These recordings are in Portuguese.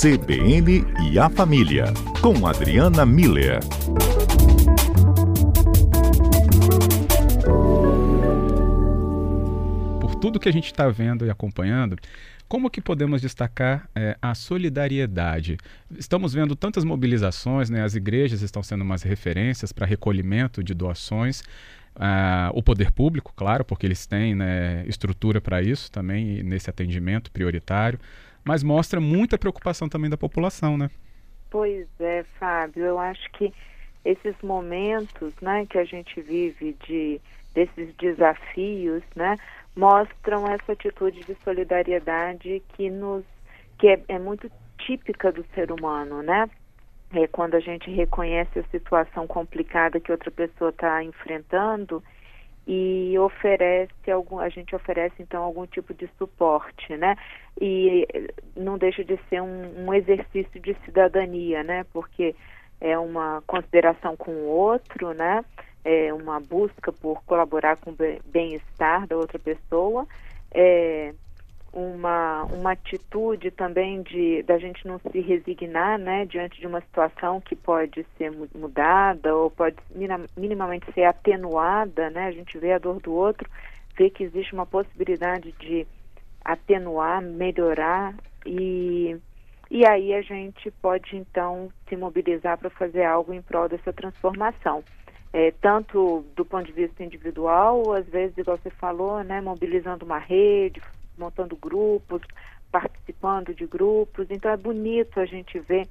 CBN e a Família, com Adriana Miller. Por tudo que a gente está vendo e acompanhando, como que podemos destacar é, a solidariedade? Estamos vendo tantas mobilizações, né? as igrejas estão sendo umas referências para recolhimento de doações. Uh, o poder público, claro, porque eles têm né, estrutura para isso também, nesse atendimento prioritário mas mostra muita preocupação também da população, né? Pois é, Fábio, eu acho que esses momentos, né, que a gente vive de desses desafios, né, mostram essa atitude de solidariedade que nos que é, é muito típica do ser humano, né? É quando a gente reconhece a situação complicada que outra pessoa está enfrentando e oferece algum, a gente oferece então algum tipo de suporte, né? E não deixa de ser um, um exercício de cidadania, né? Porque é uma consideração com o outro, né? É uma busca por colaborar com o bem-estar da outra pessoa. É, uma, uma atitude também de da gente não se resignar né, diante de uma situação que pode ser mudada ou pode minimamente ser atenuada, né? A gente vê a dor do outro, vê que existe uma possibilidade de atenuar, melhorar e e aí a gente pode então se mobilizar para fazer algo em prol dessa transformação. É, tanto do ponto de vista individual, às vezes, igual você falou, né, mobilizando uma rede, montando grupos, participando de grupos. Então é bonito a gente ver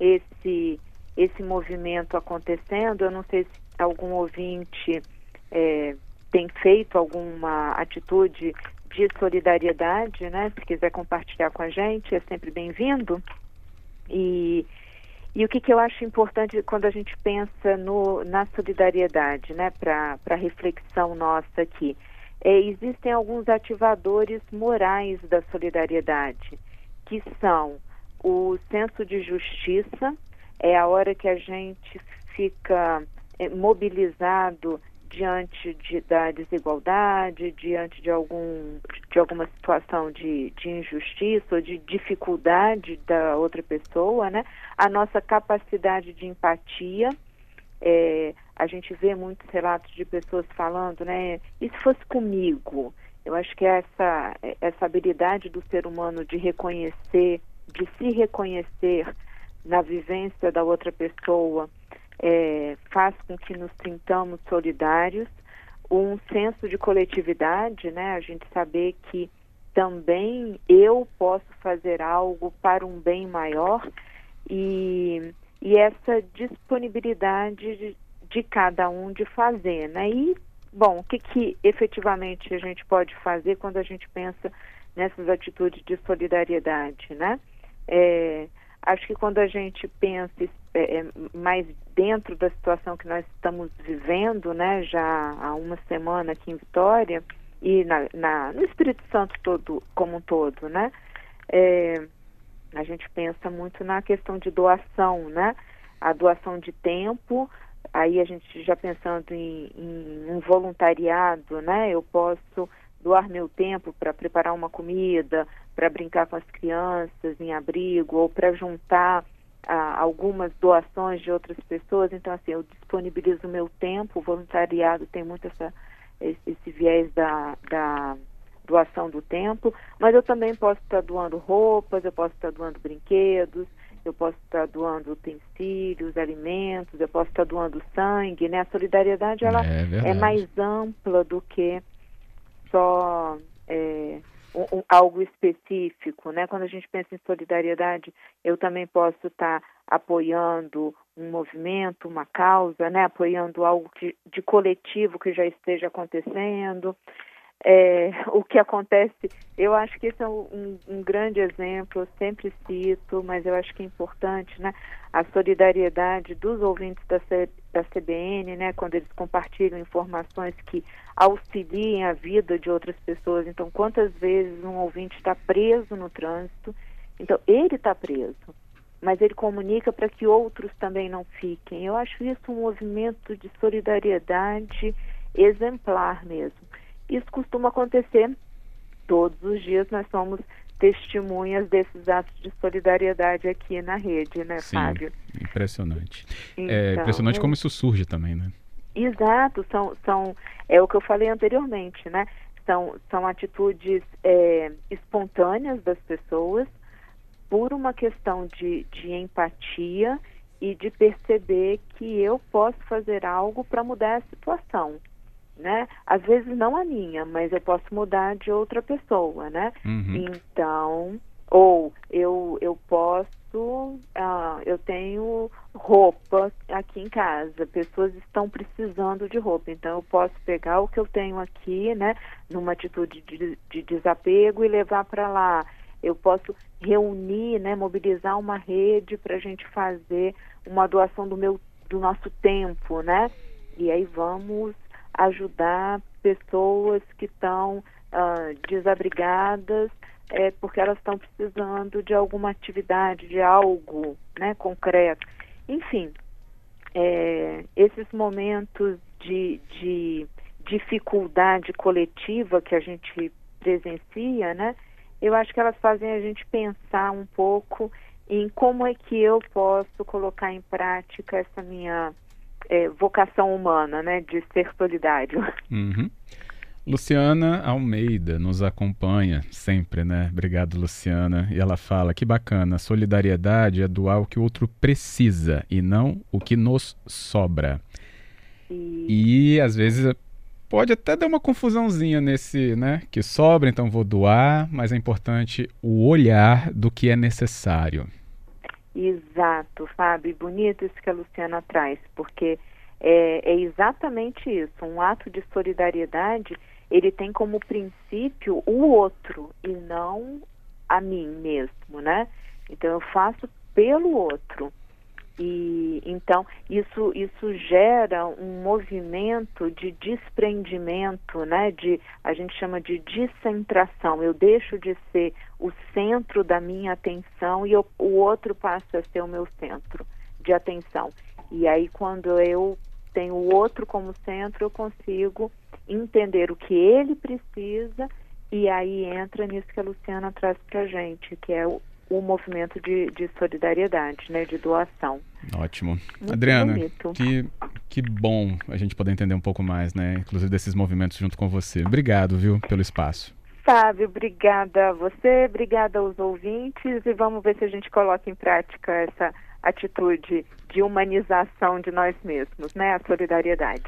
esse esse movimento acontecendo. Eu não sei se algum ouvinte é, tem feito alguma atitude de solidariedade, né? Se quiser compartilhar com a gente, é sempre bem-vindo. E, e o que, que eu acho importante quando a gente pensa no, na solidariedade, né? Para reflexão nossa aqui é, existem alguns ativadores morais da solidariedade, que são o senso de justiça, é a hora que a gente fica é, mobilizado diante de, da desigualdade, diante de, algum, de alguma situação de, de injustiça ou de dificuldade da outra pessoa, né? A nossa capacidade de empatia, é, a gente vê muitos relatos de pessoas falando, né? E se fosse comigo? Eu acho que essa, essa habilidade do ser humano de reconhecer, de se reconhecer na vivência da outra pessoa, é, faz com que nos sintamos solidários. Um senso de coletividade, né? A gente saber que também eu posso fazer algo para um bem maior e e essa disponibilidade de, cada um de fazer, né? E, bom, o que, que efetivamente a gente pode fazer quando a gente pensa nessas atitudes de solidariedade, né? É, acho que quando a gente pensa é, é, mais dentro da situação que nós estamos vivendo, né, já há uma semana aqui em Vitória e na, na no Espírito Santo todo como um todo, né, é, a gente pensa muito na questão de doação, né? A doação de tempo, aí a gente já pensando em, em um voluntariado, né? Eu posso doar meu tempo para preparar uma comida, para brincar com as crianças em abrigo, ou para juntar ah, algumas doações de outras pessoas. Então, assim, eu disponibilizo meu tempo, o voluntariado tem muito essa, esse, viés da, da doação do tempo, mas eu também posso estar doando roupas, eu posso estar doando brinquedos, eu posso estar doando utensílios, alimentos, eu posso estar doando sangue, né? A solidariedade ela é, é mais ampla do que só é, um, um, algo específico, né? Quando a gente pensa em solidariedade, eu também posso estar apoiando um movimento, uma causa, né? Apoiando algo que, de coletivo que já esteja acontecendo é, o que acontece, eu acho que esse é um, um, grande exemplo, eu sempre cito, mas eu acho que é importante, né? A solidariedade dos ouvintes da, C, da CBN, né? Quando eles compartilham informações que auxiliem a vida de outras pessoas. Então, quantas vezes um ouvinte está preso no trânsito? Então, ele está preso, mas ele comunica para que outros também não fiquem. Eu acho isso um movimento de solidariedade exemplar mesmo. Isso costuma acontecer todos os dias nós somos testemunhas desses atos de solidariedade aqui na rede, né, Sim, Fábio? Impressionante. É Então, é impressionante como isso surge também, né? Exato, são, são é o que eu falei anteriormente, né? São, são atitudes é, espontâneas das pessoas por uma questão de, de empatia e de perceber que eu posso fazer algo para mudar a situação, né? Às vezes não a minha, mas eu posso mudar de outra pessoa, né? Uhum. Então, ou eu, eu posso, ah, eu tenho roupa aqui em casa, pessoas estão precisando de roupa, então eu posso pegar o que eu tenho aqui, né, numa atitude de, de desapego e levar para lá. Eu posso reunir, né, mobilizar uma rede para a gente fazer uma doação do meu, do nosso tempo, né? E aí vamos ajudar pessoas que estão ah, desabrigadas é, porque elas estão precisando de alguma atividade, de algo né, concreto. Enfim, é, esses momentos de, de dificuldade coletiva que a gente presencia, né, eu acho que elas fazem a gente pensar um pouco em como é que eu posso colocar em prática essa minha é, vocação humana, né, de ser solidário. Uhum. Luciana Almeida nos acompanha sempre, né? Obrigado, Luciana. E ela fala: que bacana, solidariedade é doar o que o outro precisa e não o que nos sobra. E, E às vezes pode até dar uma confusãozinha nesse, né? Que sobra, então vou doar, mas é importante o olhar do que é necessário. Exato, Fábio, bonito isso que a Luciana traz, porque é, é exatamente isso. Um ato de solidariedade, ele tem como princípio o outro e não a mim mesmo, né? Então eu faço pelo outro. E então isso isso gera um movimento de desprendimento, né? De a gente chama de descentração. Eu deixo de ser o centro da minha atenção e eu, o outro passa a ser o meu centro de atenção. E aí quando eu tenho o outro como centro, eu consigo entender o que ele precisa e aí entra nisso que a Luciana traz para gente, que é o, o movimento de, de solidariedade, né, de doação. Ótimo. Muito Adriana, bonito. que, que bom a gente poder entender um pouco mais, né? Inclusive desses movimentos junto com você. Obrigado, viu, pelo espaço. Fábio, obrigada a você, obrigada aos ouvintes e vamos ver se a gente coloca em prática essa atitude de humanização de nós mesmos, né? A solidariedade.